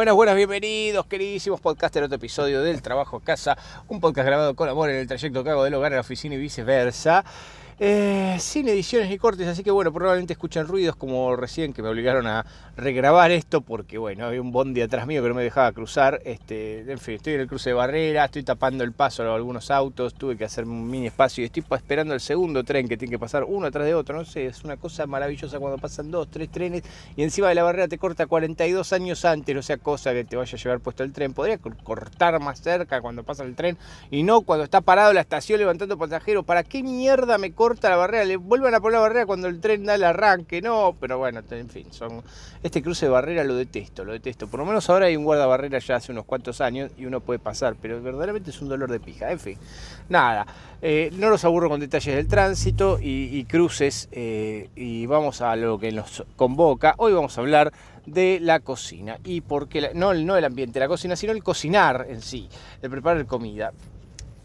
Buenas, buenas, bienvenidos, queridísimos podcasters, otro episodio del Trabajo a Casa, un podcast grabado con amor en el trayecto que hago del hogar a la oficina y viceversa. Eh, sin ediciones ni cortes, así que bueno, probablemente escuchan ruidos como recién que me obligaron a regrabar esto porque bueno, había un bondi atrás mío que no me dejaba cruzar. Este, en fin, estoy en el cruce de barrera, estoy tapando el paso a algunos autos, tuve que hacer un mini espacio y estoy esperando el segundo tren que tiene que pasar uno atrás de otro, no sé, es una cosa maravillosa cuando pasan dos, tres trenes y encima de la barrera te corta 42 años antes, no sea cosa que te vaya a llevar puesto el tren. Podría cortar más cerca cuando pasa el tren y no cuando está parado la estación levantando pasajeros. ¿Para qué mierda me corta? Corta la barrera, le vuelvan a poner la barrera cuando el tren da el arranque, no, pero bueno, en fin, son este cruce de barrera lo detesto, lo detesto. Por lo menos ahora hay un guardabarrera ya hace unos cuantos años y uno puede pasar, pero verdaderamente es un dolor de pija. En fin, nada, eh, no los aburro con detalles del tránsito y, cruces eh, y vamos a lo que nos convoca. Hoy vamos a hablar de la cocina y porque no, no el ambiente de la cocina, sino el cocinar en sí, el preparar comida.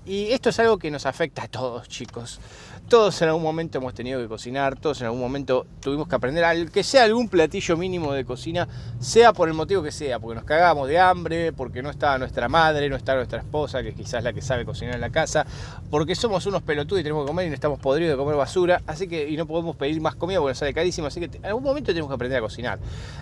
Y esto es algo que nos afecta a todos, chicos. Todos en algún momento hemos tenido que cocinar, todos en algún momento tuvimos que aprender, que sea algún platillo mínimo de cocina, sea por el motivo que sea, porque nos cagamos de hambre, porque no está nuestra madre, no está nuestra esposa, que quizás es la que sabe cocinar en la casa, porque somos unos pelotudos y tenemos que comer y no estamos podridos de comer basura, así que y no podemos pedir más comida porque nos sale carísimo, así que en algún momento tenemos que aprender a cocinar.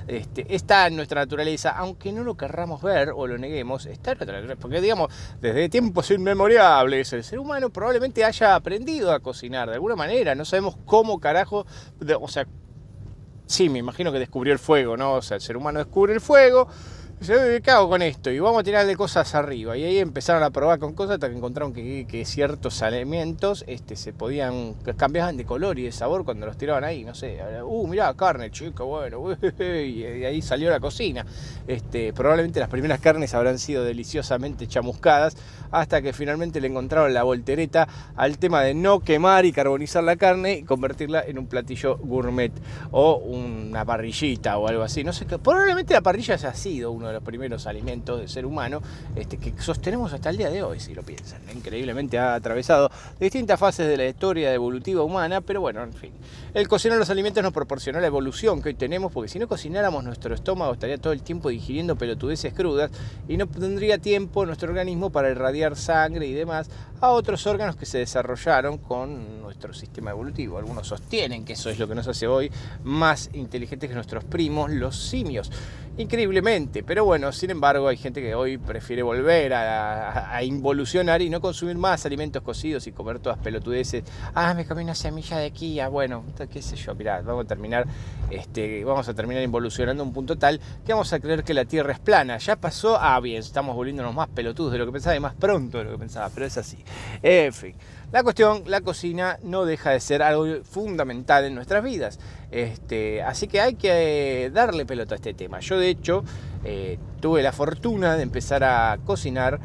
Este, está en nuestra naturaleza, aunque no lo querramos ver o lo neguemos, está en nuestra naturaleza, porque digamos, desde tiempos inmemoriales el ser humano probablemente haya aprendido a cocinar de alguna manera, no sabemos cómo carajo, o sea, sí, me imagino que descubrió el fuego, ¿no? O sea, el ser humano descubre el fuego, ¿qué hago con esto? Y vamos a tirarle cosas arriba. Y ahí empezaron a probar con cosas hasta que encontraron que, ciertos alimentos este, se podían, cambiaban de color y de sabor cuando los tiraban ahí, no sé. Uh, mirá, carne, chico, bueno, y ahí salió la cocina. Este, probablemente las primeras carnes habrán sido deliciosamente chamuscadas hasta que finalmente le encontraron la voltereta al tema de no quemar y carbonizar la carne y convertirla en un platillo gourmet o una parrillita o algo así. No sé, probablemente la parrilla haya sido uno de los primeros alimentos del ser humano este, que sostenemos hasta el día de hoy, si lo piensan. Increíblemente ha atravesado distintas fases de la historia evolutiva humana, pero bueno, en fin. El cocinar los alimentos nos proporcionó la evolución que hoy tenemos, porque si no cocináramos nuestro estómago estaría todo el tiempo digiriendo pelotudeces crudas y no tendría tiempo nuestro organismo para irradiar sangre y demás a otros órganos que se desarrollaron con nuestro sistema evolutivo. Algunos sostienen que eso es lo que nos hace hoy más inteligentes que nuestros primos, los simios increíblemente. Pero bueno, sin embargo, hay gente que hoy prefiere volver a, involucionar y no consumir más alimentos cocidos y comer todas pelotudeces. Ah, me comí una semilla de quilla. Bueno, qué sé yo, mirá, vamos a terminar, este, vamos a terminar involucionando un punto tal que vamos a creer que la Tierra es plana. Ya pasó, ah, bien, estamos volviéndonos más pelotudos de lo que pensaba y más pronto de lo que pensaba, pero es así. En fin. La cuestión, la cocina no deja de ser algo fundamental en nuestras vidas. Este, así que hay que darle pelota a este tema. Yo de hecho eh, tuve la fortuna de empezar a cocinar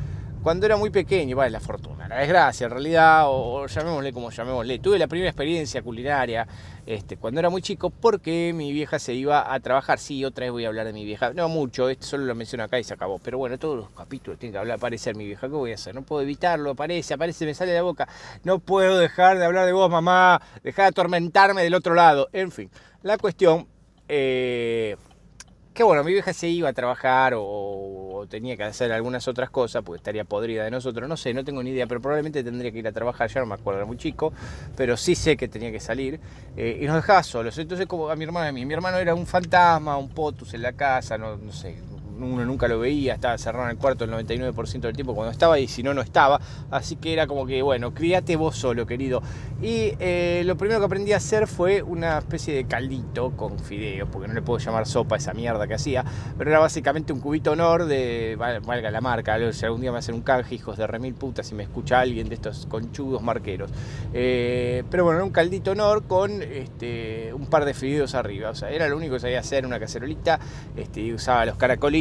cuando era muy pequeño, vale, la fortuna, la desgracia en realidad, o, llamémosle como llamémosle. Tuve la primera experiencia culinaria este, cuando era muy chico porque mi vieja se iba a trabajar. Sí, otra vez voy a hablar de mi vieja. No mucho, esto solo lo menciono acá y se acabó. Pero bueno, todos los capítulos tienen que hablar, aparecer mi vieja. ¿Qué voy a hacer? No puedo evitarlo, aparece, aparece, me sale de la boca. No puedo dejar de hablar de vos, mamá. Dejar de atormentarme del otro lado. En fin, la cuestión... Eh, que bueno, mi vieja se iba a trabajar o, tenía que hacer algunas otras cosas, porque estaría podrida de nosotros, no sé, no tengo ni idea, pero probablemente tendría que ir a trabajar, ya no me acuerdo, era muy chico, pero sí sé que tenía que salir, eh, y nos dejaba solos, entonces como a mi hermano a mí, mi hermano era un fantasma, un potus en la casa, no, no sé, uno nunca lo veía, estaba cerrado en el cuarto el 99% del tiempo cuando estaba y si no, no estaba. Así que era como que, bueno, críate vos solo, querido. Y eh, lo primero que aprendí a hacer fue una especie de caldito con fideos, porque no le puedo llamar sopa a esa mierda que hacía, pero era básicamente un cubito honor de, valga la marca, si algún día me hacen un canje, hijos de remil putas, si me escucha alguien de estos conchudos marqueros. Eh, pero bueno, era un caldito honor con este, un par de fideos arriba, o sea, era lo único que sabía hacer, una cacerolita, este, y usaba los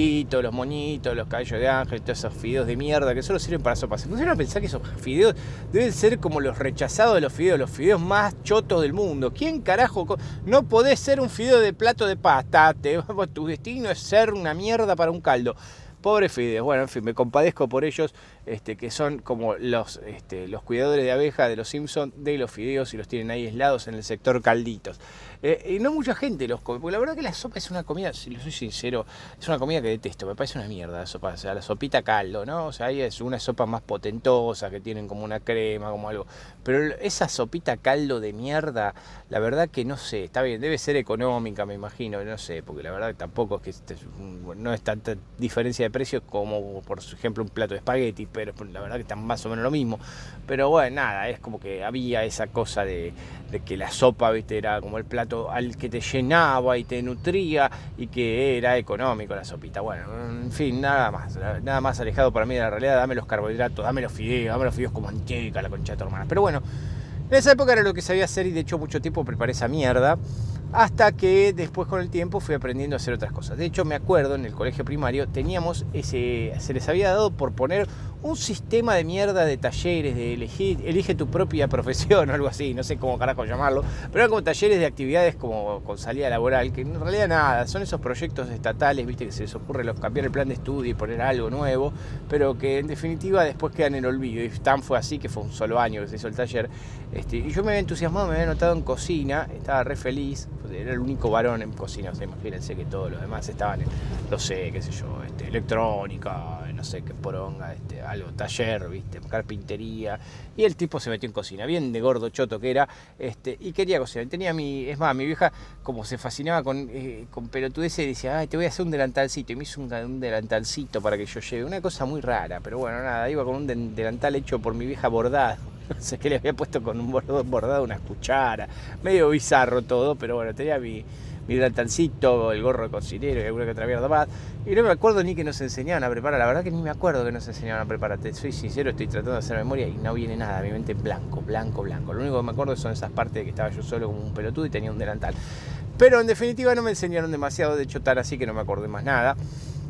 los moñitos, los cabellos de ángel, todos esos fideos de mierda que solo sirven para sopas. Pusieron a pensar que esos fideos deben ser como los rechazados de los fideos, los fideos más chotos del mundo. ¿Quién carajo? No podés ser un fideo de plato de pasta. tu destino es ser una mierda para un caldo. Pobres fideos, bueno, en fin, me compadezco por ellos, este, que son como los, este, los cuidadores de abeja de los Simpsons de los fideos y los tienen ahí aislados en el sector calditos. Eh, y no mucha gente los come, porque la verdad que la sopa es una comida, si lo soy sincero, es una comida que detesto, me parece una mierda la sopa, o sea, la sopita caldo, ¿no? O sea, ahí es una sopa más potentosa, que tienen como una crema, como algo. Pero esa sopita caldo de mierda, la verdad que no sé, está bien, debe ser económica, me imagino, no sé, porque la verdad tampoco es que este no es tanta diferencia de precios como, por ejemplo, un plato de espagueti, pero la verdad que están más o menos lo mismo. Pero bueno, nada, es como que había esa cosa de, que la sopa, viste, era como el plato al que te llenaba y te nutría y que era económico la sopita. Bueno, en fin, nada más, nada más alejado para mí de la realidad. Dame los carbohidratos, dame los fideos, dame los fideos como manteca, la concha de tu hermana. Pero bueno, en esa época era lo que sabía hacer y de hecho mucho tiempo preparé esa mierda. Hasta que después con el tiempo fui aprendiendo a hacer otras cosas. De hecho, me acuerdo en el colegio primario teníamos ese. se les había dado por poner un sistema de mierda de talleres, de elegir, elige tu propia profesión o algo así, no sé cómo carajo llamarlo, pero eran como talleres de actividades como con salida laboral, que en realidad nada, son esos proyectos estatales, viste, que se les ocurre los, cambiar el plan de estudio y poner algo nuevo, pero que en definitiva después quedan en olvido. Y tan fue así que fue un solo año que se hizo el taller. Este, y yo me había entusiasmado, me había notado en cocina, estaba re feliz, era el único varón en cocina, imagínense que todos los demás estaban en, no sé, qué sé yo, este, electrónica, no sé qué poronga, este, taller, viste, carpintería. Y el tipo se metió en cocina, bien de gordo choto que era, este, y quería cocinar. Tenía mi, es más, mi vieja, como se fascinaba con, eh, con decía, ay, te voy a hacer un delantalcito. Y me hizo un, delantalcito para que yo lleve. Una cosa muy rara, pero bueno, nada, iba con un delantal hecho por mi vieja bordado. No sé qué le había puesto con un bordado, una cuchara. Medio bizarro todo, pero bueno, tenía mi, mi delantalcito, el gorro de cocinero y alguna que otra mierda más. Y no me acuerdo ni que nos enseñaban a preparar. La verdad que ni me acuerdo que nos enseñaban a preparar. Te soy sincero, estoy tratando de hacer memoria y no viene nada. Mi mente en blanco, blanco, blanco. Lo único que me acuerdo son esas partes de que estaba yo solo como un pelotudo y tenía un delantal. Pero en definitiva no me enseñaron demasiado. De hecho, tal así que no me acordé más nada.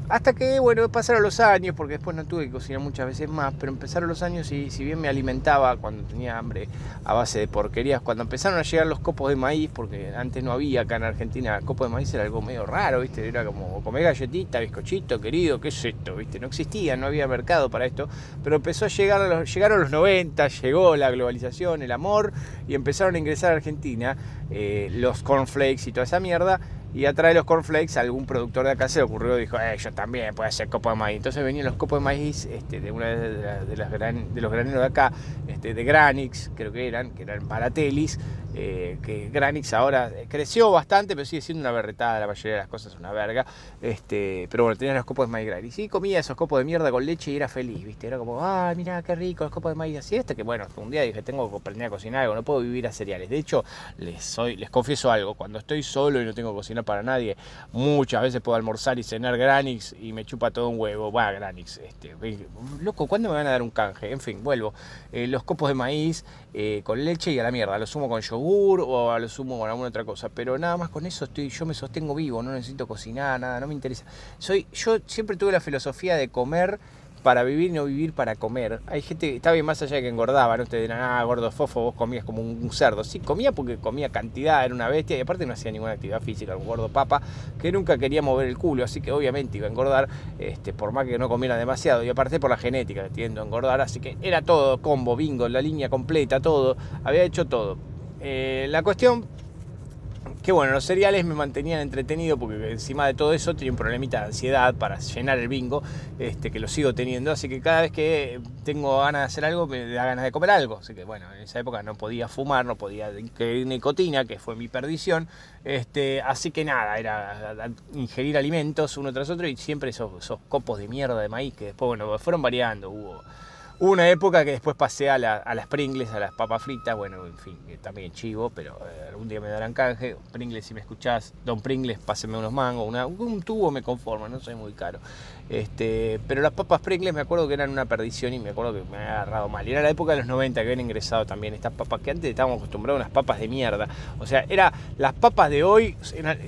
Hasta que, bueno, pasaron los años, porque después no tuve que cocinar muchas veces más, pero empezaron los años y si bien me alimentaba cuando tenía hambre a base de porquerías, cuando empezaron a llegar los copos de maíz, porque antes no había acá en Argentina, copo de maíz era algo medio raro, ¿viste? Era como comer galletita, bizcochito, querido, ¿qué es esto? ¿Viste? No existía, no había mercado para esto, pero empezó a llegar, a los, llegaron los 90, llegó la globalización, el amor, y empezaron a ingresar a Argentina eh, los cornflakes y toda esa mierda, y atrás de los cornflakes algún productor de acá se le ocurrió dijo, eh, yo también puedo hacer copo de maíz. Entonces venían los copos de maíz este, de una de, las de los graneros de acá, este, de Granix, creo que eran, que eran Paratelis, eh, que Granix ahora creció bastante, pero sigue siendo una berretada, la mayoría de las cosas una verga. Este, pero bueno, tenían los copos de maíz Granix. Y comía esos copos de mierda con leche y era feliz, ¿viste? Era como, ah, mira qué rico, los copos de maíz así. Hasta que bueno, un día dije, tengo que aprender a cocinar algo, no puedo vivir a cereales. De hecho, les, les confieso algo, cuando estoy solo y no tengo que cocinar para nadie, muchas veces puedo almorzar y cenar Granix y me chupa todo un huevo. Va, Granix, este, loco, ¿cuándo me van a dar un canje? En fin, vuelvo. Eh, los copos de maíz eh, con leche y a la mierda, los sumo con yogur o lo sumo con alguna otra cosa, pero nada más con eso estoy, yo me sostengo vivo, no necesito cocinar, nada, no me interesa. Soy, yo siempre tuve la filosofía de comer para vivir no vivir para comer. Hay gente, está bien más allá de que engordaba, no te dirán, ah, gordo fofo, vos comías como un cerdo. Sí, comía porque comía cantidad, era una bestia y aparte no hacía ninguna actividad física, un gordo papa que nunca quería mover el culo, así que obviamente iba a engordar, este, por más que no comiera demasiado. Y aparte por la genética, tiendo a engordar, así que era todo combo, bingo, la línea completa, todo, había hecho todo. Eh, la cuestión que bueno, los cereales me mantenían entretenido porque encima de todo eso tenía un problemita de ansiedad para llenar el bingo, este, que lo sigo teniendo, así que cada vez que tengo ganas de hacer algo me da ganas de comer algo, así que bueno, en esa época no podía fumar, no podía ingerir nicotina, que fue mi perdición, este, así que nada, era ingerir alimentos uno tras otro y siempre esos, esos copos de mierda de maíz que después, bueno, fueron variando, hubo Una época que después pasé a, las Pringles, a las papas fritas, bueno, en fin, también chivo, pero eh, algún día me darán canje. Pringles, si me escuchás, Don Pringles, páseme unos mangos, un tubo me conforma, no soy muy caro. Este, pero las papas Pringles me acuerdo que eran una perdición y me acuerdo que me había agarrado mal. Y era la época de los 90 que habían ingresado también estas papas, que antes estábamos acostumbrados a unas papas de mierda. O sea, era, las papas de hoy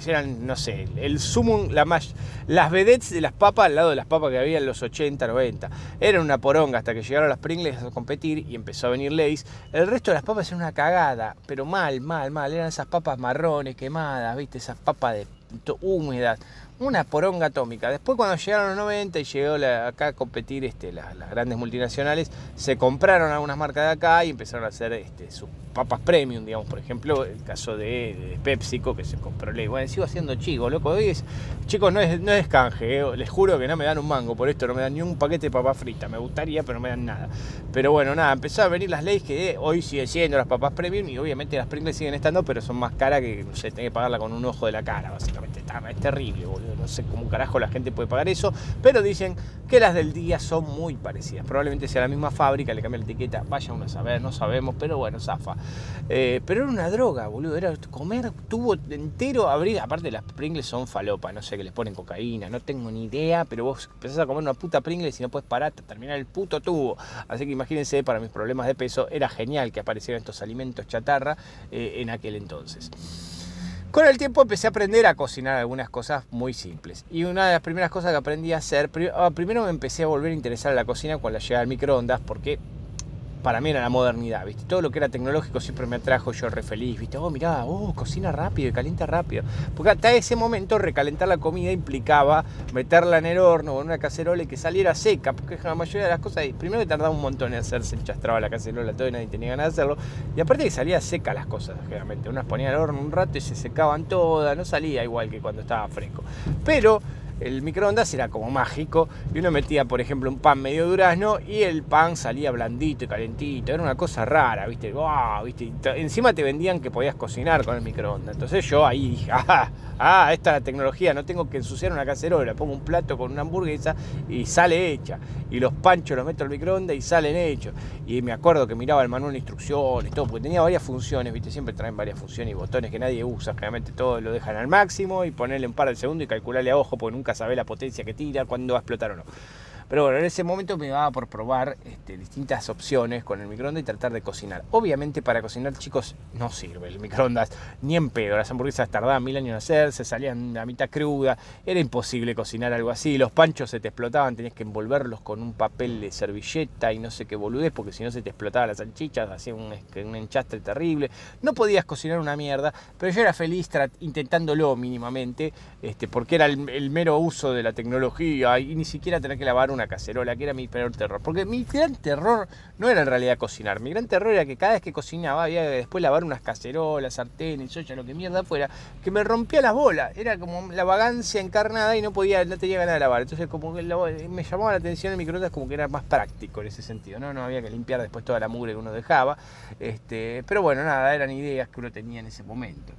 eran, no sé, el sumum, la más, las vedettes de las papas al lado de las papas que había en los 80, 90. Eran una poronga hasta que llegaron las Pringles a competir y empezó a venir Lays. El resto de las papas eran una cagada, pero mal, mal, mal. Eran esas papas marrones, quemadas, viste, esas papas de húmedas una poronga atómica. Después cuando llegaron los 90 y llegó acá a competir este, las, grandes multinacionales, se compraron algunas marcas de acá y empezaron a hacer este, sus papas premium, digamos, por ejemplo, el caso de, PepsiCo que se compró ley. Bueno, sigo haciendo chico, loco. chicos, no es, no es canje, eh. les juro que no me dan un mango, por esto no me dan ni un paquete de papas fritas, me gustaría, pero no me dan nada. Pero bueno, nada, empezó a venir las leyes que hoy sigue siendo las papas premium y obviamente las Pringles siguen estando, pero son más caras que, no sé, tenés que pagarla con un ojo de la cara, básicamente. Es terrible, boludo. No sé cómo carajo la gente puede pagar eso, pero dicen que las del día son muy parecidas. Probablemente sea la misma fábrica, le cambia la etiqueta, vaya uno a saber, no sabemos, pero bueno, zafa. Eh, pero era una droga, boludo. Era comer tubo entero, abrir. Aparte, las Pringles son falopa, no sé, que les ponen cocaína, no tengo ni idea, pero vos empezás a comer una puta Pringles y no puedes parar hasta terminar el puto tubo. Así que imagínense, para mis problemas de peso, era genial que aparecieran estos alimentos chatarra eh, en aquel entonces. Con el tiempo empecé a aprender a cocinar algunas cosas muy simples. Y una de las primeras cosas que aprendí a hacer, ah, primero me empecé a volver a interesar en la cocina cuando la llegada al microondas, porque para mí era la modernidad, ¿viste? Todo lo que era tecnológico siempre me atrajo yo re feliz, ¿viste? Oh, mirá, oh, cocina rápido y calienta rápido. Porque hasta ese momento recalentar la comida implicaba meterla en el horno o en una cacerola y que saliera seca, porque la mayoría de las cosas, primero que tardaba un montón en hacerse, enchastraba la cacerola, todo y nadie tenía ganas de hacerlo, y aparte que salía seca las cosas, generalmente. Unas ponía al horno un rato y se secaban todas, no salía igual que cuando estaba fresco. Pero el microondas era como mágico y uno metía, por ejemplo, un pan medio durazno y el pan salía blandito y calentito. Era una cosa rara, ¿viste? ¿viste? encima te vendían que podías cocinar con el microondas. Entonces yo ahí dije, ah, ah, esta es la tecnología, no tengo que ensuciar una cacerola, pongo un plato con una hamburguesa y sale hecha. Y los panchos los meto al microondas y salen hechos. Y me acuerdo que miraba el manual de instrucciones, todo, porque tenía varias funciones, ¿viste? Siempre traen varias funciones y botones que nadie usa. Generalmente todo lo dejan al máximo y ponerle un par de segundos y calcularle a ojo, porque nunca sabe la potencia que tira, cuándo va a explotar o no. Pero bueno, en ese momento me daba por probar este, distintas opciones con el microondas y tratar de cocinar. Obviamente para cocinar, chicos, no sirve el microondas ni en pedo. Las hamburguesas tardaban mil años en hacerse, salían a mitad cruda. Era imposible cocinar algo así. Los panchos se te explotaban, tenías que envolverlos con un papel de servilleta y no sé qué boludez, porque si no se te explotaban las salchichas, hacía un, un enchastre terrible. No podías cocinar una mierda, pero yo era feliz intentándolo mínimamente, este, porque era el, el mero uso de la tecnología y ni siquiera tener que lavar un una cacerola, que era mi peor terror. Porque mi gran terror no era en realidad cocinar. Mi gran terror era que cada vez que cocinaba había que después lavar unas cacerolas, sartenes, soya, lo que mierda fuera, que me rompía las bolas. Era como la vagancia encarnada y no podía, no tenía ganas de lavar. Entonces como que me llamaba la atención el microondas como que era más práctico en ese sentido. No, no había que limpiar después toda la mugre que uno dejaba. Este, pero bueno, nada, eran ideas que uno tenía en ese momento.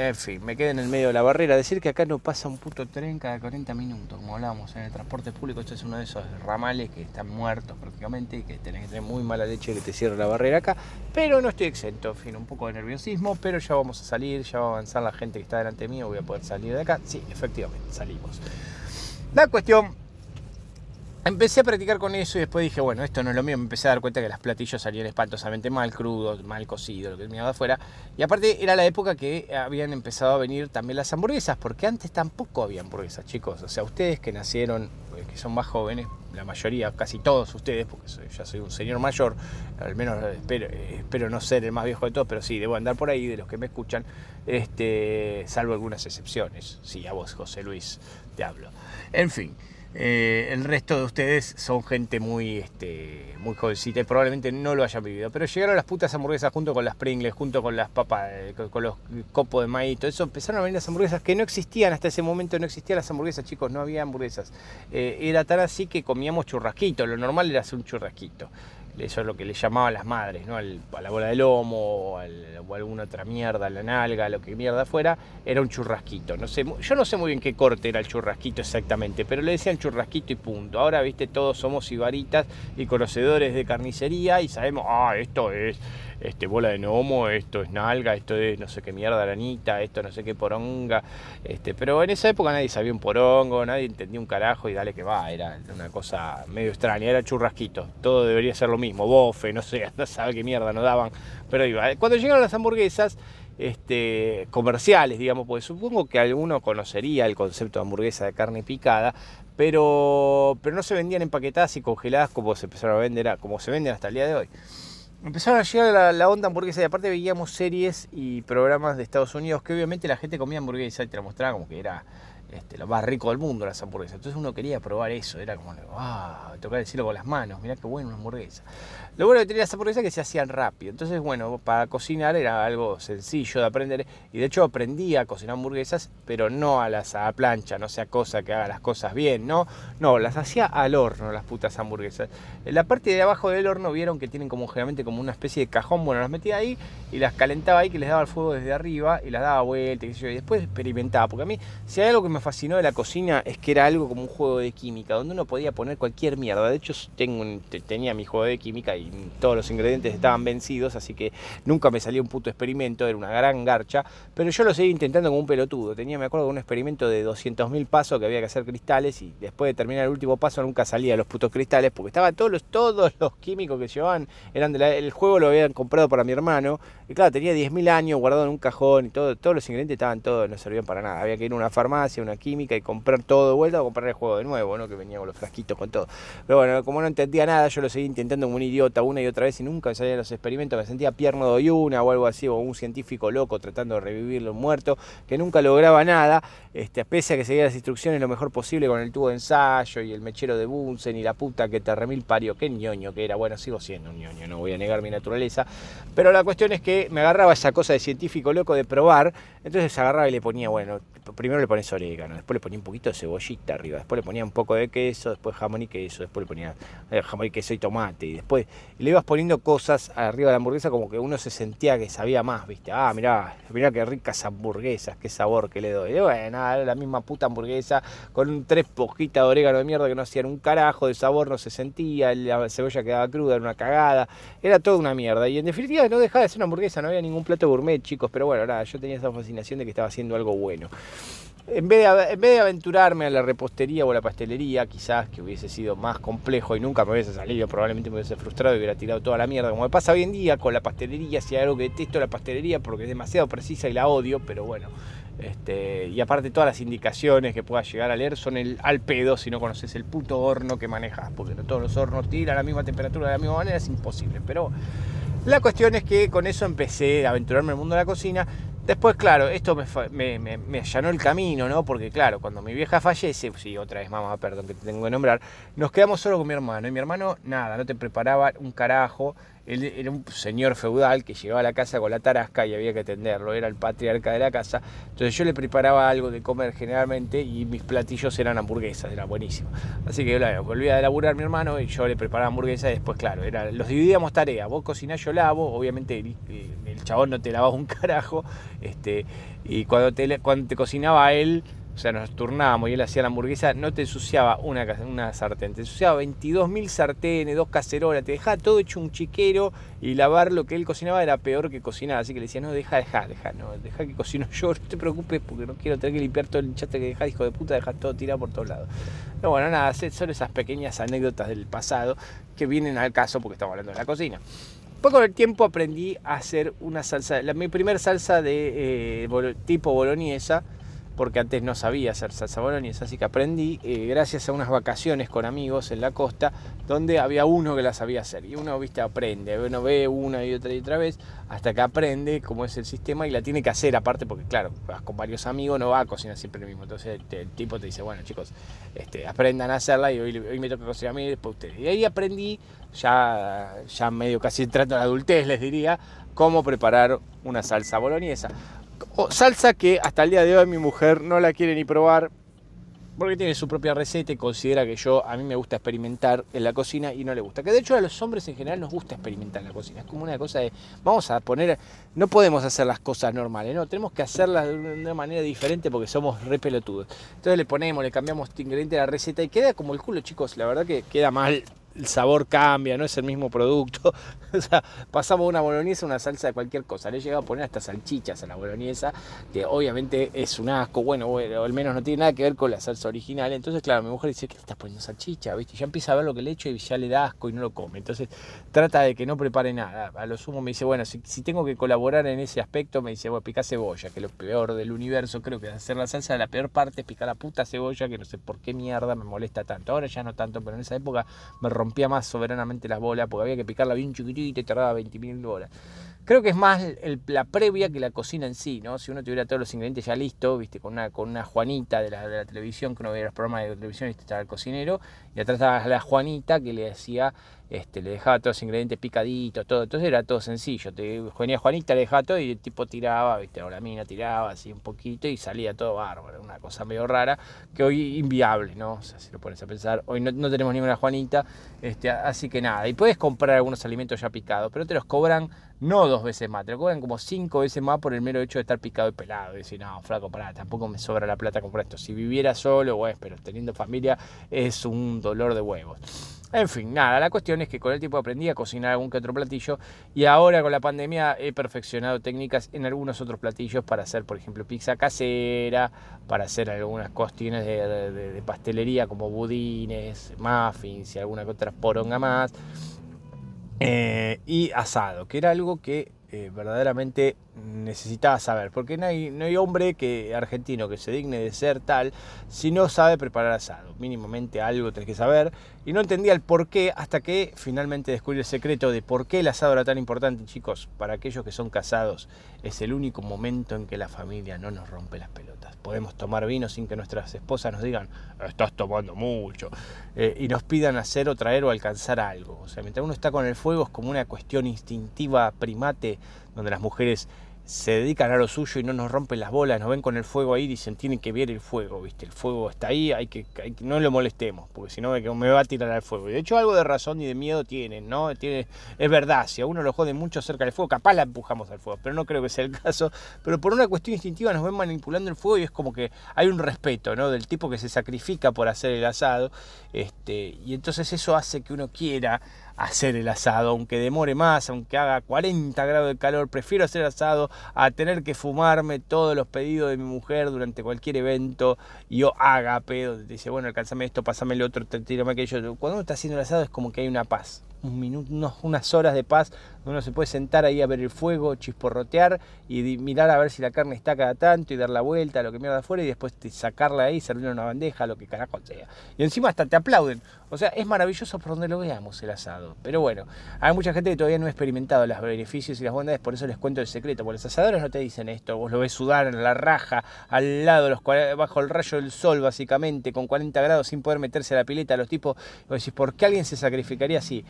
En fin, me quedé en el medio de la barrera. Decir que acá no pasa un puto tren cada 40 minutos, como hablábamos en el transporte público. Esto es uno de esos ramales que están muertos prácticamente y que tenés que tener muy mala leche que te cierre la barrera acá. Pero no estoy exento, en fin, un poco de nerviosismo. Pero ya vamos a salir, ya va a avanzar la gente que está delante mío. Voy a poder salir de acá. Sí, efectivamente, salimos. La cuestión Empecé a practicar con eso y después dije, bueno, esto no es lo mío. Me empecé a dar cuenta que los platillos salían espantosamente mal, crudos, mal cocidos, lo que de afuera. Y aparte era la época que habían empezado a venir también las hamburguesas, porque antes tampoco había hamburguesas, chicos. O sea, ustedes que nacieron, eh, que son más jóvenes, la mayoría, casi todos ustedes, porque ya soy un señor mayor, al menos espero, espero, no ser el más viejo de todos, pero sí, debo andar por ahí de los que me escuchan, este, salvo algunas excepciones. Sí, a vos, José Luis, te hablo. En fin. Eh, el resto de ustedes son gente muy, este, muy jovencita y probablemente no lo hayan vivido. Pero llegaron las putas hamburguesas junto con las Pringles, junto con las papas, eh, con, los copos de maíz, todo eso. Empezaron a venir las hamburguesas que no existían hasta ese momento, no existían las hamburguesas, chicos, no había hamburguesas. Eh, era tan así que comíamos churrasquito, lo normal era hacer un churrasquito eso es lo que le llamaban las madres, ¿no? a la bola de lomo o, alguna otra mierda, la nalga, lo que mierda fuera, era un churrasquito. No sé, yo no sé muy bien qué corte era el churrasquito exactamente, pero le decían churrasquito y punto. Ahora, viste, todos somos ibaritas y conocedores de carnicería y sabemos, ah, esto es este, bola de gnomo, esto es nalga, esto es no sé qué mierda aranita, esto no sé qué poronga. Este, pero en esa época nadie sabía un porongo, nadie entendía un carajo y dale que va, era una cosa medio extraña, era churrasquito, todo debería ser lo mismo, bofe, no sé, no sabe qué mierda nos daban, pero iba. Cuando llegaron las hamburguesas, este, comerciales, digamos, pues supongo que alguno conocería el concepto de hamburguesa de carne picada, pero, pero no se vendían empaquetadas y congeladas como se empezaron a vender, como se venden hasta el día de hoy empezaron a llegar la, onda hamburguesa y aparte veíamos series y programas de Estados Unidos que obviamente la gente comía hamburguesa y te la mostraba como que era este, lo más rico del mundo las hamburguesas. Entonces uno quería probar eso, era como, ah, tocar el cielo con las manos, mirá qué bueno una hamburguesa. Lo bueno que tenía las hamburguesas es que se hacían rápido. Entonces, bueno, para cocinar era algo sencillo de aprender. Y de hecho aprendí a cocinar hamburguesas, pero no a las a plancha, no sea cosa que haga las cosas bien, ¿no? No, las hacía al horno las putas hamburguesas. En la parte de abajo del horno vieron que tienen como generalmente como una especie de cajón, bueno, las metía ahí y las calentaba ahí, que les daba el fuego desde arriba y las daba vuelta y, después experimentaba. Porque a mí, si hay algo que me fascinó de la cocina es que era algo como un juego de química, donde uno podía poner cualquier mierda. De hecho, tengo tenía mi juego de química y todos los ingredientes estaban vencidos, así que nunca me salía un puto experimento, era una gran garcha, pero yo lo seguí intentando como un pelotudo. Tenía, me acuerdo, un experimento de 200.000 pasos que había que hacer cristales y después de terminar el último paso nunca salía los putos cristales porque estaban todos los, todos los químicos que llevaban, eran de el juego lo habían comprado para mi hermano y claro, tenía 10.000 años guardado en un cajón y todo, todos los ingredientes estaban todos, no servían para nada. Había que ir a una farmacia, una química y comprar todo de vuelta o comprar el juego de nuevo, ¿no? Que venía con los frasquitos con todo. Pero bueno, como no entendía nada, yo lo seguí intentando como un idiota una y otra vez y nunca me salían los experimentos, me sentía pierno de una o algo así, o un científico loco tratando de revivirlo muerto, que nunca lograba nada, este, pese a que seguía las instrucciones lo mejor posible con el tubo de ensayo y el mechero de Bunsen y la puta que te remil parió, qué ñoño que era, bueno, sigo siendo un ñoño, no voy a negar mi naturaleza, pero la cuestión es que me agarraba esa cosa de científico loco de probar, entonces agarraba y le ponía, bueno, primero le pones orégano, después le ponía un poquito de cebollita arriba, después le ponía un poco de queso, después jamón y queso, después le ponía eh, jamón y queso y tomate, y después le ibas poniendo cosas arriba de la hamburguesa como que uno se sentía que sabía más, ¿viste? Ah, mirá, mirá qué ricas hamburguesas, qué sabor que le doy. Y bueno, la misma puta hamburguesa con tres poquitas de orégano de mierda que no hacían un carajo, de sabor no se sentía, la cebolla quedaba cruda, era una cagada, era toda una mierda. Y en definitiva no dejaba de ser una hamburguesa, no había ningún plato gourmet, chicos, pero bueno, nada, yo tenía esa fascinación de que estaba haciendo algo bueno. En vez, de, en vez, de, aventurarme a la repostería o a la pastelería, quizás que hubiese sido más complejo y nunca me hubiese salido, probablemente me hubiese frustrado y hubiera tirado toda la mierda, como me pasa hoy en día con la pastelería, si hay algo que detesto la pastelería porque es demasiado precisa y la odio, pero bueno. Este, y aparte todas las indicaciones que puedas llegar a leer son el, al pedo si no conoces el puto horno que manejas, porque no todos los hornos tiran a la misma temperatura de la misma manera, es imposible. Pero la cuestión es que con eso empecé a aventurarme en el mundo de la cocina Después, claro, esto me, me, allanó el camino, ¿no? Porque, claro, cuando mi vieja fallece, sí, otra vez mamá, perdón que te tengo que nombrar, nos quedamos solo con mi hermano. Y mi hermano, nada, no te preparaba un carajo. Él era un señor feudal que llegaba a la casa con la tarasca y había que atenderlo, era el patriarca de la casa. Entonces yo le preparaba algo de comer generalmente y mis platillos eran hamburguesas, era buenísimo. Así que volvía a laburar mi hermano y yo le preparaba hamburguesas y después, claro, era, los dividíamos tareas. Vos cocinás, yo lavo, obviamente el, el chabón no te lavaba un carajo. Este, y cuando te cocinaba él, o sea, nos turnábamos y él hacía la hamburguesa, no te ensuciaba una, una sartén, te ensuciaba 22.000 sartenes, dos cacerolas, te dejaba todo hecho un chiquero y lavar lo que él cocinaba era peor que cocinar. Así que le decía, no, deja, deja, deja, no, deja que cocino yo, no te preocupes porque no quiero tener que limpiar todo el chate que dejás, hijo de puta, deja todo tirado por todos lados. No, bueno, nada, son esas pequeñas anécdotas del pasado que vienen al caso porque estamos hablando de la cocina. Después con el tiempo aprendí a hacer una salsa, la, mi primera salsa de eh, tipo boloñesa, porque antes no sabía hacer salsa boloñesa, así que aprendí eh, gracias a unas vacaciones con amigos en la costa, donde había uno que la sabía hacer. Y uno, viste, aprende, uno ve una y otra y otra vez, hasta que aprende cómo es el sistema y la tiene que hacer aparte, porque claro, vas con varios amigos, no va a cocinar siempre lo mismo. Entonces el, tipo te dice, bueno chicos, este, aprendan a hacerla y hoy, me toca cocinar a mí y después ustedes. Y ahí aprendí, ya, ya medio casi trato de adultez les diría, cómo preparar una salsa boloñesa salsa que hasta el día de hoy mi mujer no la quiere ni probar porque tiene su propia receta y considera que yo, a mí me gusta experimentar en la cocina y no le gusta. Que de hecho a los hombres en general nos gusta experimentar en la cocina. Es como una cosa de, vamos a poner, no podemos hacer las cosas normales, no, tenemos que hacerlas de una manera diferente porque somos re pelotudos. Entonces le ponemos, le cambiamos ingrediente a la receta y queda como el culo, chicos. La verdad que queda mal el sabor cambia, no es el mismo producto. o sea, pasamos una boloñesa una salsa de cualquier cosa. Le he llegado a poner hasta salchichas a la boloñesa, que obviamente es un asco, bueno, bueno, al menos no tiene nada que ver con la salsa original. Entonces, claro, mi mujer dice, ¿qué estás poniendo salchicha? ¿Viste? ya empieza a ver lo que le echo y ya le da asco y no lo come. Entonces, trata de que no prepare nada. A lo sumo me dice, bueno, si, tengo que colaborar en ese aspecto, me dice, bueno, pica cebolla, que es lo peor del universo, creo que hacer la salsa, la peor parte es picar la puta cebolla, que no sé por qué mierda me molesta tanto. Ahora ya no tanto, pero en esa época me rompía más soberanamente las bolas, porque había que picarla bien chiquitita y tardaba 20.000 horas. Creo que es más la previa que la cocina en sí, ¿no? Si uno tuviera todos los ingredientes ya listos, viste, con una, con una Juanita de la, televisión, que uno veía los programas de televisión, estaba el cocinero, y atrás estaba la Juanita que le decía este, le dejaba todos los ingredientes picaditos, todo. Entonces era todo sencillo. Te venía Juanita, le dejaba todo y el tipo tiraba, ¿viste? o la mina tiraba así un poquito y salía todo bárbaro. Una cosa medio rara que hoy inviable, ¿no? O sea, si lo pones a pensar, hoy no, tenemos ninguna Juanita, este, así que nada. Y puedes comprar algunos alimentos ya picados, pero te los cobran no dos veces más, te lo cobran como cinco veces más por el mero hecho de estar picado y pelado. Y decir, no, flaco, pará, tampoco me sobra la plata comprar esto. Si viviera solo, bueno, pero teniendo familia es un dolor de huevos. En fin, nada, la cuestión es que con el tiempo aprendí a cocinar algún que otro platillo y ahora con la pandemia he perfeccionado técnicas en algunos otros platillos para hacer, por ejemplo, pizza casera, para hacer algunas cuestiones de, pastelería como budines, muffins y alguna que otra poronga más. Eh, y asado, que era algo que eh, verdaderamente necesitaba saber, porque no hay, no hay hombre que argentino que se digne de ser tal si no sabe preparar asado. Mínimamente algo tenés que saber. Y no entendía el por qué hasta que finalmente descubrí el secreto de por qué el asado era tan importante, chicos. Para aquellos que son casados, es el único momento en que la familia no nos rompe las pelotas. Podemos tomar vino sin que nuestras esposas nos digan, estás tomando mucho, eh, y nos pidan hacer o traer o alcanzar algo. O sea, mientras uno está con el fuego es como una cuestión instintiva primate donde las mujeres se dedican a lo suyo y no nos rompen las bolas, nos ven con el fuego ahí y dicen, tienen que ver el fuego, ¿viste? El fuego está ahí, hay que, no lo molestemos, porque si no me, va a tirar al fuego. Y de hecho algo de razón y de miedo tienen, ¿no? Tiene, es verdad, si a uno lo jode mucho cerca del fuego, capaz la empujamos al fuego, pero no creo que sea el caso. Pero por una cuestión instintiva nos ven manipulando el fuego y es como que hay un respeto, ¿no? Del tipo que se sacrifica por hacer el asado, este, y entonces eso hace que uno quiera hacer el asado, aunque demore más, aunque haga 40 grados de calor, prefiero hacer asado a tener que fumarme todos los pedidos de mi mujer durante cualquier evento yo haga pedo, dice, bueno, alcanzame esto, pásame el otro, tírame aquello. Cuando uno está haciendo el asado es como que hay una paz, un minuto, unas horas de paz uno se puede sentar ahí a ver el fuego, chisporrotear y mirar a ver si la carne está cada tanto y dar la vuelta lo que mierda afuera y después sacarla ahí, servirla en una bandeja, lo que carajo sea. Y encima hasta te aplauden. O sea, es maravilloso por donde lo veamos el asado. Pero bueno, hay mucha gente que todavía no ha experimentado los beneficios y las bondades, por eso les cuento el secreto. Porque los asadores no te dicen esto, vos lo ves sudar en la raja, al lado, los, bajo el rayo del sol, básicamente, con 40 grados sin poder meterse a la pileta. Los tipos, vos decís, ¿por qué alguien se sacrificaría así?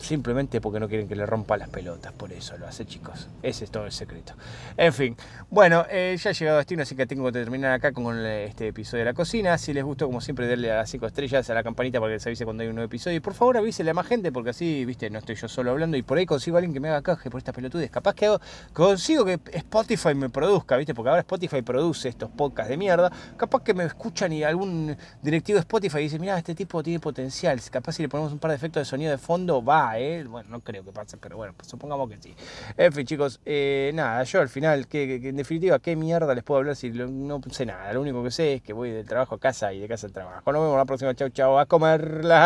Simplemente porque no quieren que le rompa las pelotas, por eso lo hace chicos. Ese es todo el secreto. En fin, bueno, eh, ya he llegado a destino, así que tengo que terminar acá con este episodio de la cocina. Si les gustó, como siempre, darle a las 5 estrellas, a la campanita para que les avise cuando hay un nuevo episodio. Y por favor avísele a más gente, porque así, viste, no estoy yo solo hablando y por ahí consigo a alguien que me haga caje por estas pelotudes. Capaz que consigo que Spotify me produzca, viste, porque ahora Spotify produce estos podcasts de mierda. Capaz que me escuchan y algún directivo de Spotify dice, mira, este tipo tiene potencial. Capaz si le ponemos un par de efectos de sonido de fondo, va, ¿eh? Bueno, no creo que pase, pero bueno, pues supongamos que sí. En fin, chicos, eh, nada, yo al final, que, en definitiva, ¿qué mierda les puedo hablar si no sé nada? Lo único que sé es que voy del trabajo a casa y de casa al trabajo. Nos vemos la próxima. Chau, chau. A comerla.